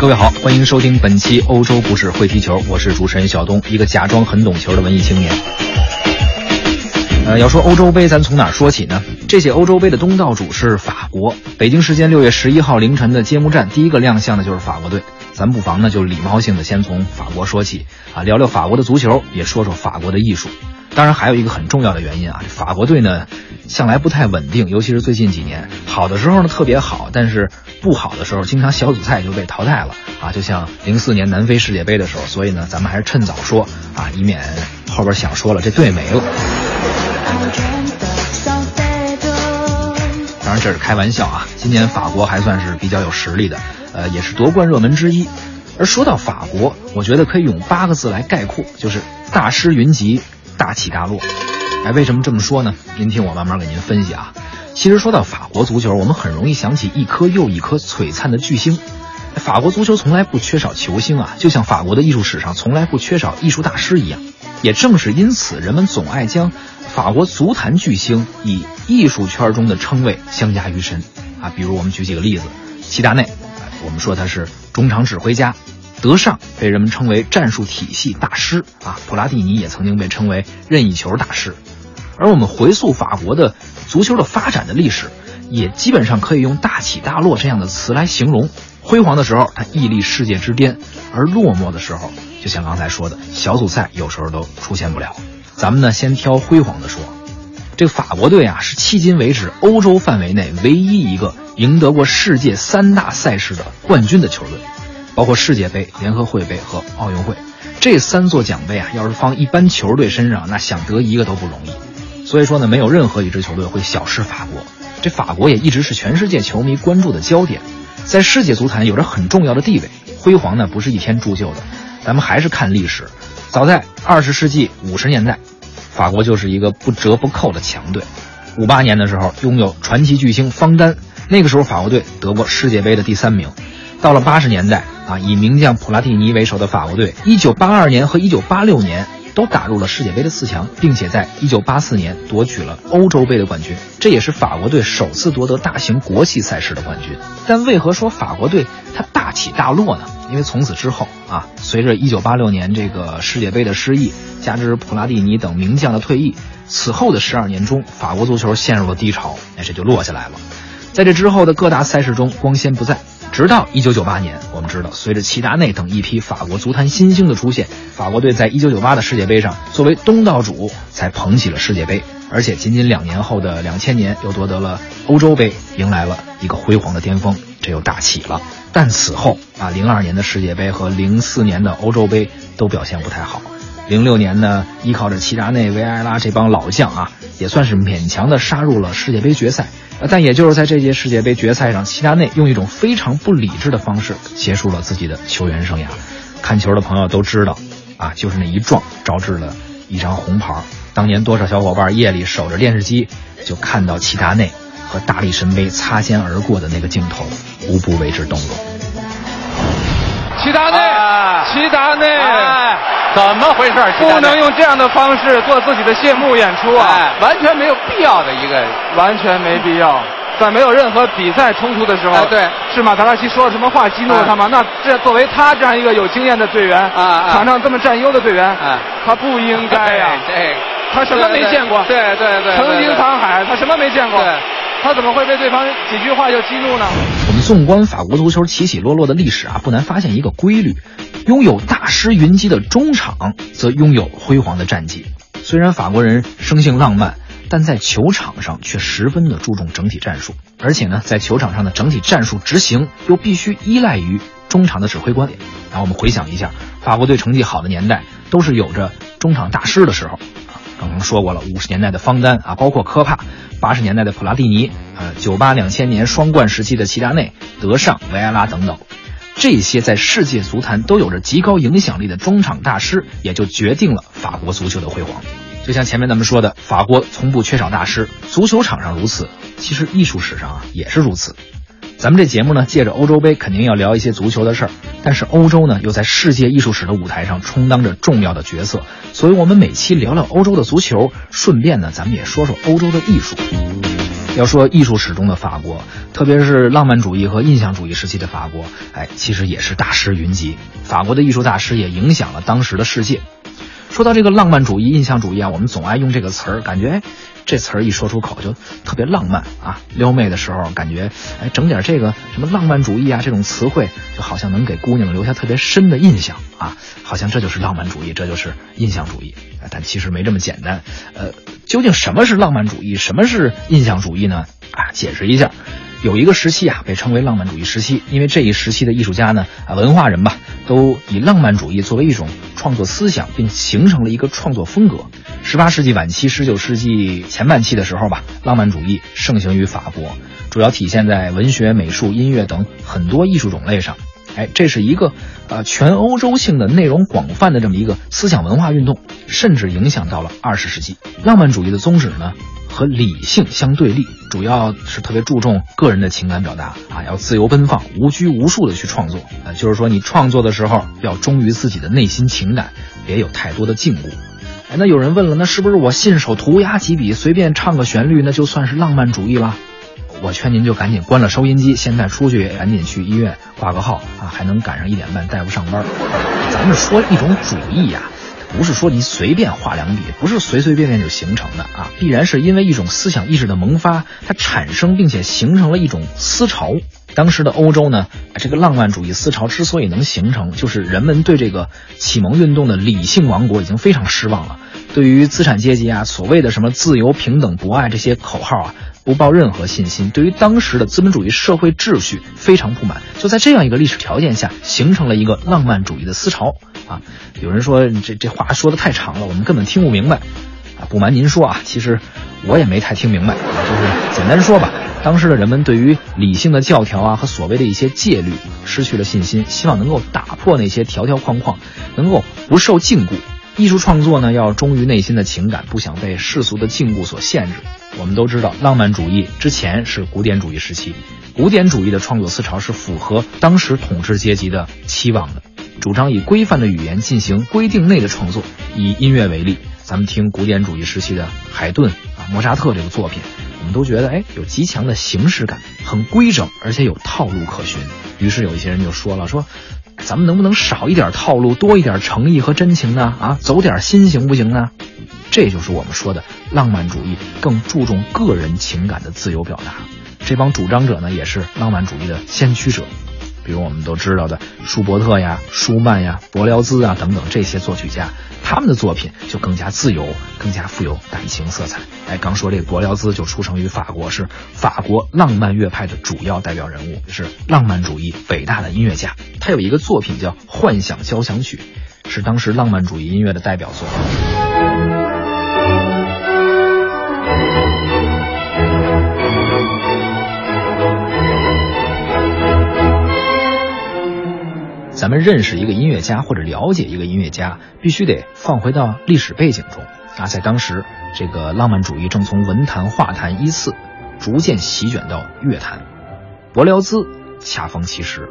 各位好，欢迎收听本期欧洲故事会踢球，我是主持人小东，一个假装很懂球的文艺青年。呃，要说欧洲杯，咱从哪儿说起呢？这届欧洲杯的东道主是法国，北京时间六月十一号凌晨的揭幕战，第一个亮相的就是法国队。咱不妨呢，就礼貌性的先从法国说起啊，聊聊法国的足球，也说说法国的艺术。当然，还有一个很重要的原因啊，法国队呢，向来不太稳定，尤其是最近几年，好的时候呢特别好，但是不好的时候，经常小组赛就被淘汰了啊，就像零四年南非世界杯的时候。所以呢，咱们还是趁早说啊，以免后边想说了这队没了。当然这是开玩笑啊，今年法国还算是比较有实力的，呃，也是夺冠热门之一。而说到法国，我觉得可以用八个字来概括，就是大师云集。大起大落，哎，为什么这么说呢？您听我慢慢给您分析啊。其实说到法国足球，我们很容易想起一颗又一颗璀璨的巨星。法国足球从来不缺少球星啊，就像法国的艺术史上从来不缺少艺术大师一样。也正是因此，人们总爱将法国足坛巨星以艺术圈中的称谓相加于身啊。比如我们举几个例子，齐达内，我们说他是中场指挥家。德尚被人们称为战术体系大师啊，普拉蒂尼也曾经被称为任意球大师。而我们回溯法国的足球的发展的历史，也基本上可以用大起大落这样的词来形容。辉煌的时候，他屹立世界之巅；而落寞的时候，就像刚才说的，小组赛有时候都出现不了。咱们呢，先挑辉煌的说，这个法国队啊，是迄今为止欧洲范围内唯一一个赢得过世界三大赛事的冠军的球队。包括世界杯、联合会杯和奥运会，这三座奖杯啊，要是放一般球队身上，那想得一个都不容易。所以说呢，没有任何一支球队会小视法国。这法国也一直是全世界球迷关注的焦点，在世界足坛有着很重要的地位。辉煌呢，不是一天铸就的。咱们还是看历史，早在二十世纪五十年代，法国就是一个不折不扣的强队。五八年的时候，拥有传奇巨星方丹，那个时候法国队得过世界杯的第三名。到了八十年代啊，以名将普拉蒂尼为首的法国队，一九八二年和一九八六年都打入了世界杯的四强，并且在一九八四年夺取了欧洲杯的冠军，这也是法国队首次夺得大型国际赛事的冠军。但为何说法国队它大起大落呢？因为从此之后啊，随着一九八六年这个世界杯的失意，加之普拉蒂尼等名将的退役，此后的十二年中，法国足球陷入了低潮，那，这就落下来了。在这之后的各大赛事中，光鲜不再。直到一九九八年，我们知道，随着齐达内等一批法国足坛新星的出现，法国队在一九九八的世界杯上作为东道主才捧起了世界杯，而且仅仅两年后的两千年又夺得了欧洲杯，迎来了一个辉煌的巅峰，这又大起了。但此后啊，零二年的世界杯和零四年的欧洲杯都表现不太好，零六年呢，依靠着齐达内、维埃拉这帮老将啊，也算是勉强的杀入了世界杯决赛。但也就是在这届世界杯决赛上，齐达内用一种非常不理智的方式结束了自己的球员生涯。看球的朋友都知道，啊，就是那一撞招致了一张红牌。当年多少小伙伴夜里守着电视机，就看到齐达内和大力神杯擦肩而过的那个镜头，无不为之动容。齐达内，齐达内，怎么回事？不能用这样的方式做自己的谢幕演出啊！完全没有必要的一个，完全没必要。在没有任何比赛冲突的时候，对，是马达拉西说了什么话激怒了他吗？那这作为他这样一个有经验的队员，啊，场上这么占优的队员，他不应该呀。对，他什么没见过？对对对，曾经沧海，他什么没见过？他怎么会被对方几句话就激怒呢？我们纵观法国足球起起落落的历史啊，不难发现一个规律：拥有大师云集的中场，则拥有辉煌的战绩。虽然法国人生性浪漫，但在球场上却十分的注重整体战术，而且呢，在球场上的整体战术执行又必须依赖于中场的指挥官。然后我们回想一下，法国队成绩好的年代，都是有着中场大师的时候。刚刚说过了，五十年代的方丹啊，包括科帕。八十年代的普拉蒂尼，呃，九八两千年双冠时期的齐达内、德尚、维埃拉等等，这些在世界足坛都有着极高影响力的中场大师，也就决定了法国足球的辉煌。就像前面咱们说的，法国从不缺少大师，足球场上如此，其实艺术史上啊也是如此。咱们这节目呢，借着欧洲杯肯定要聊一些足球的事儿，但是欧洲呢又在世界艺术史的舞台上充当着重要的角色，所以我们每期聊聊欧洲的足球，顺便呢咱们也说说欧洲的艺术。要说艺术史中的法国，特别是浪漫主义和印象主义时期的法国，哎，其实也是大师云集。法国的艺术大师也影响了当时的世界。说到这个浪漫主义、印象主义啊，我们总爱用这个词儿，感觉哎，这词儿一说出口就特别浪漫啊。撩妹的时候，感觉哎，整点这个什么浪漫主义啊这种词汇，就好像能给姑娘留下特别深的印象啊，好像这就是浪漫主义，这就是印象主义。但其实没这么简单。呃，究竟什么是浪漫主义，什么是印象主义呢？啊，解释一下。有一个时期啊，被称为浪漫主义时期，因为这一时期的艺术家呢，啊，文化人吧，都以浪漫主义作为一种创作思想，并形成了一个创作风格。十八世纪晚期、十九世纪前半期的时候吧，浪漫主义盛行于法国，主要体现在文学、美术、音乐等很多艺术种类上。哎，这是一个呃全欧洲性的内容广泛的这么一个思想文化运动，甚至影响到了二十世纪。浪漫主义的宗旨呢？和理性相对立，主要是特别注重个人的情感表达啊，要自由奔放、无拘无束的去创作。啊，就是说你创作的时候要忠于自己的内心情感，别有太多的禁锢。哎，那有人问了，那是不是我信手涂鸦几笔，随便唱个旋律，那就算是浪漫主义了？我劝您就赶紧关了收音机，现在出去赶紧去医院挂个号啊，还能赶上一点半大夫上班。咱们说一种主义呀。不是说你随便画两笔，不是随随便便就形成的啊，必然是因为一种思想意识的萌发，它产生并且形成了一种思潮。当时的欧洲呢，这个浪漫主义思潮之所以能形成，就是人们对这个启蒙运动的理性王国已经非常失望了，对于资产阶级啊，所谓的什么自由、平等、博爱这些口号啊。不抱任何信心，对于当时的资本主义社会秩序非常不满，就在这样一个历史条件下，形成了一个浪漫主义的思潮啊。有人说这这话说的太长了，我们根本听不明白啊。不瞒您说啊，其实我也没太听明白，就是简单说吧，当时的人们对于理性的教条啊和所谓的一些戒律失去了信心，希望能够打破那些条条框框，能够不受禁锢。艺术创作呢，要忠于内心的情感，不想被世俗的禁锢所限制。我们都知道，浪漫主义之前是古典主义时期，古典主义的创作思潮是符合当时统治阶级的期望的，主张以规范的语言进行规定内的创作。以音乐为例，咱们听古典主义时期的海顿啊、莫扎特这个作品，我们都觉得哎，有极强的形式感，很规整，而且有套路可循。于是有一些人就说了说。咱们能不能少一点套路，多一点诚意和真情呢？啊，走点心行不行呢？这就是我们说的浪漫主义，更注重个人情感的自由表达。这帮主张者呢，也是浪漫主义的先驱者。比如我们都知道的舒伯特呀、舒曼呀、柏辽兹啊等等这些作曲家，他们的作品就更加自由，更加富有感情色彩。哎，刚说这个柏辽兹就出生于法国，是法国浪漫乐派的主要代表人物，是浪漫主义伟大的音乐家。他有一个作品叫《幻想交响曲》，是当时浪漫主义音乐的代表作。咱们认识一个音乐家或者了解一个音乐家，必须得放回到历史背景中啊。在当时，这个浪漫主义正从文坛、画坛依次逐渐席卷到乐坛。柏辽兹恰逢其时，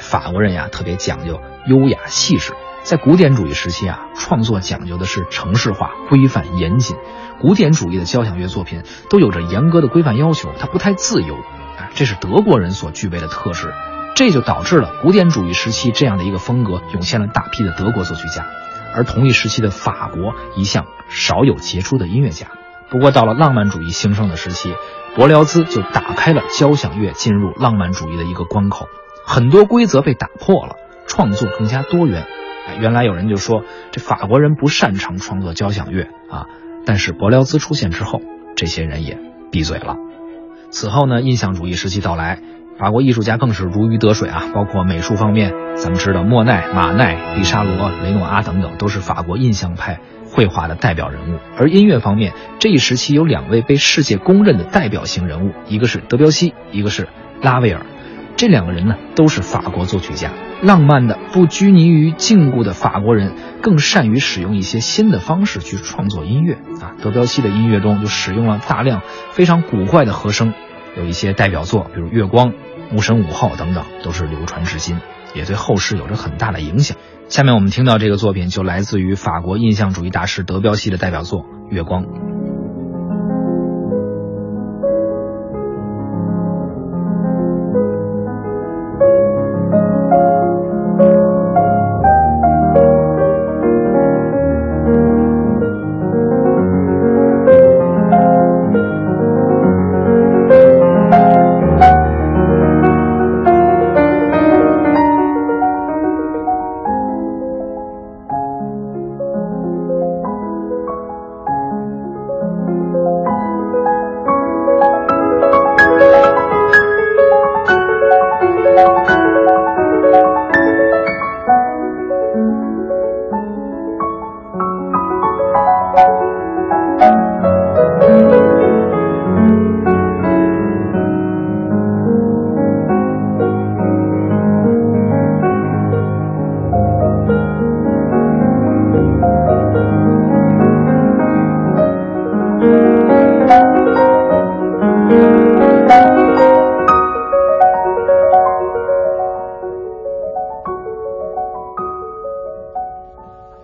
法国人呀特别讲究优雅细致，在古典主义时期啊，创作讲究的是程式化、规范严谨。古典主义的交响乐作品都有着严格的规范要求，它不太自由啊，这是德国人所具备的特质。这就导致了古典主义时期这样的一个风格涌现了大批的德国作曲家，而同一时期的法国一向少有杰出的音乐家。不过到了浪漫主义兴盛的时期，柏辽兹就打开了交响乐进入浪漫主义的一个关口，很多规则被打破了，创作更加多元。原来有人就说这法国人不擅长创作交响乐啊，但是柏辽兹出现之后，这些人也闭嘴了。此后呢，印象主义时期到来。法国艺术家更是如鱼得水啊！包括美术方面，咱们知道莫奈、马奈、毕沙罗、雷诺阿等等，都是法国印象派绘画的代表人物。而音乐方面，这一时期有两位被世界公认的代表性人物，一个是德彪西，一个是拉威尔。这两个人呢，都是法国作曲家。浪漫的、不拘泥于禁锢的法国人，更善于使用一些新的方式去创作音乐啊。德彪西的音乐中就使用了大量非常古怪的和声，有一些代表作，比如《月光》。牧神五号等等都是流传至今，也对后世有着很大的影响。下面我们听到这个作品就来自于法国印象主义大师德彪西的代表作《月光》。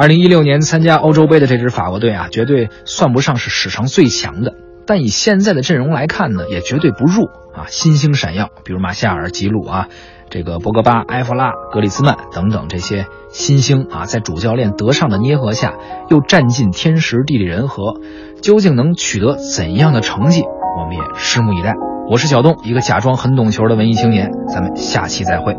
二零一六年参加欧洲杯的这支法国队啊，绝对算不上是史上最强的，但以现在的阵容来看呢，也绝对不弱啊，新星闪耀，比如马夏尔、吉鲁啊，这个博格巴、埃弗拉、格里兹曼等等这些新星啊，在主教练德尚的捏合下，又占尽天时地利人和，究竟能取得怎样的成绩，我们也拭目以待。我是小东，一个假装很懂球的文艺青年，咱们下期再会。